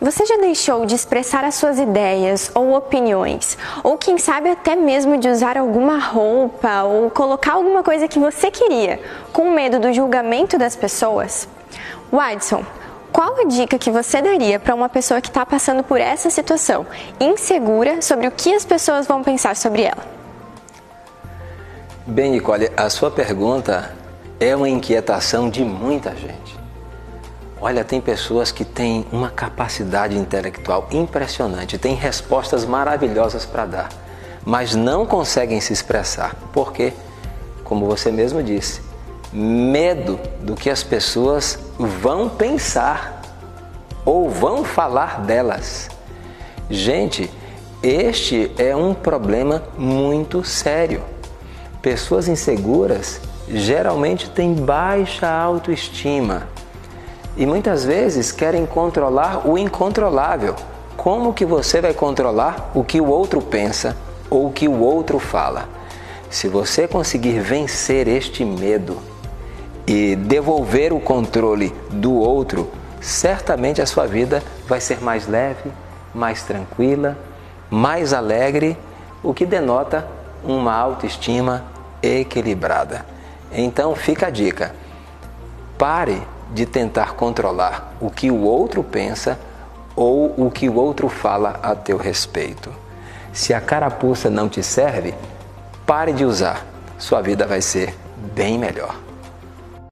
Você já deixou de expressar as suas ideias ou opiniões, ou quem sabe até mesmo de usar alguma roupa ou colocar alguma coisa que você queria, com medo do julgamento das pessoas? Wadson, qual a dica que você daria para uma pessoa que está passando por essa situação, insegura sobre o que as pessoas vão pensar sobre ela? Bem, Nicole, a sua pergunta é uma inquietação de muita gente. Olha, tem pessoas que têm uma capacidade intelectual impressionante, têm respostas maravilhosas para dar, mas não conseguem se expressar. Por quê? Como você mesmo disse, medo do que as pessoas vão pensar ou vão falar delas. Gente, este é um problema muito sério. Pessoas inseguras geralmente têm baixa autoestima e muitas vezes querem controlar o incontrolável. Como que você vai controlar o que o outro pensa ou o que o outro fala? Se você conseguir vencer este medo e devolver o controle do outro, certamente a sua vida vai ser mais leve, mais tranquila, mais alegre, o que denota uma autoestima equilibrada. Então fica a dica: pare de tentar controlar o que o outro pensa ou o que o outro fala a teu respeito. Se a carapuça não te serve, pare de usar. Sua vida vai ser bem melhor.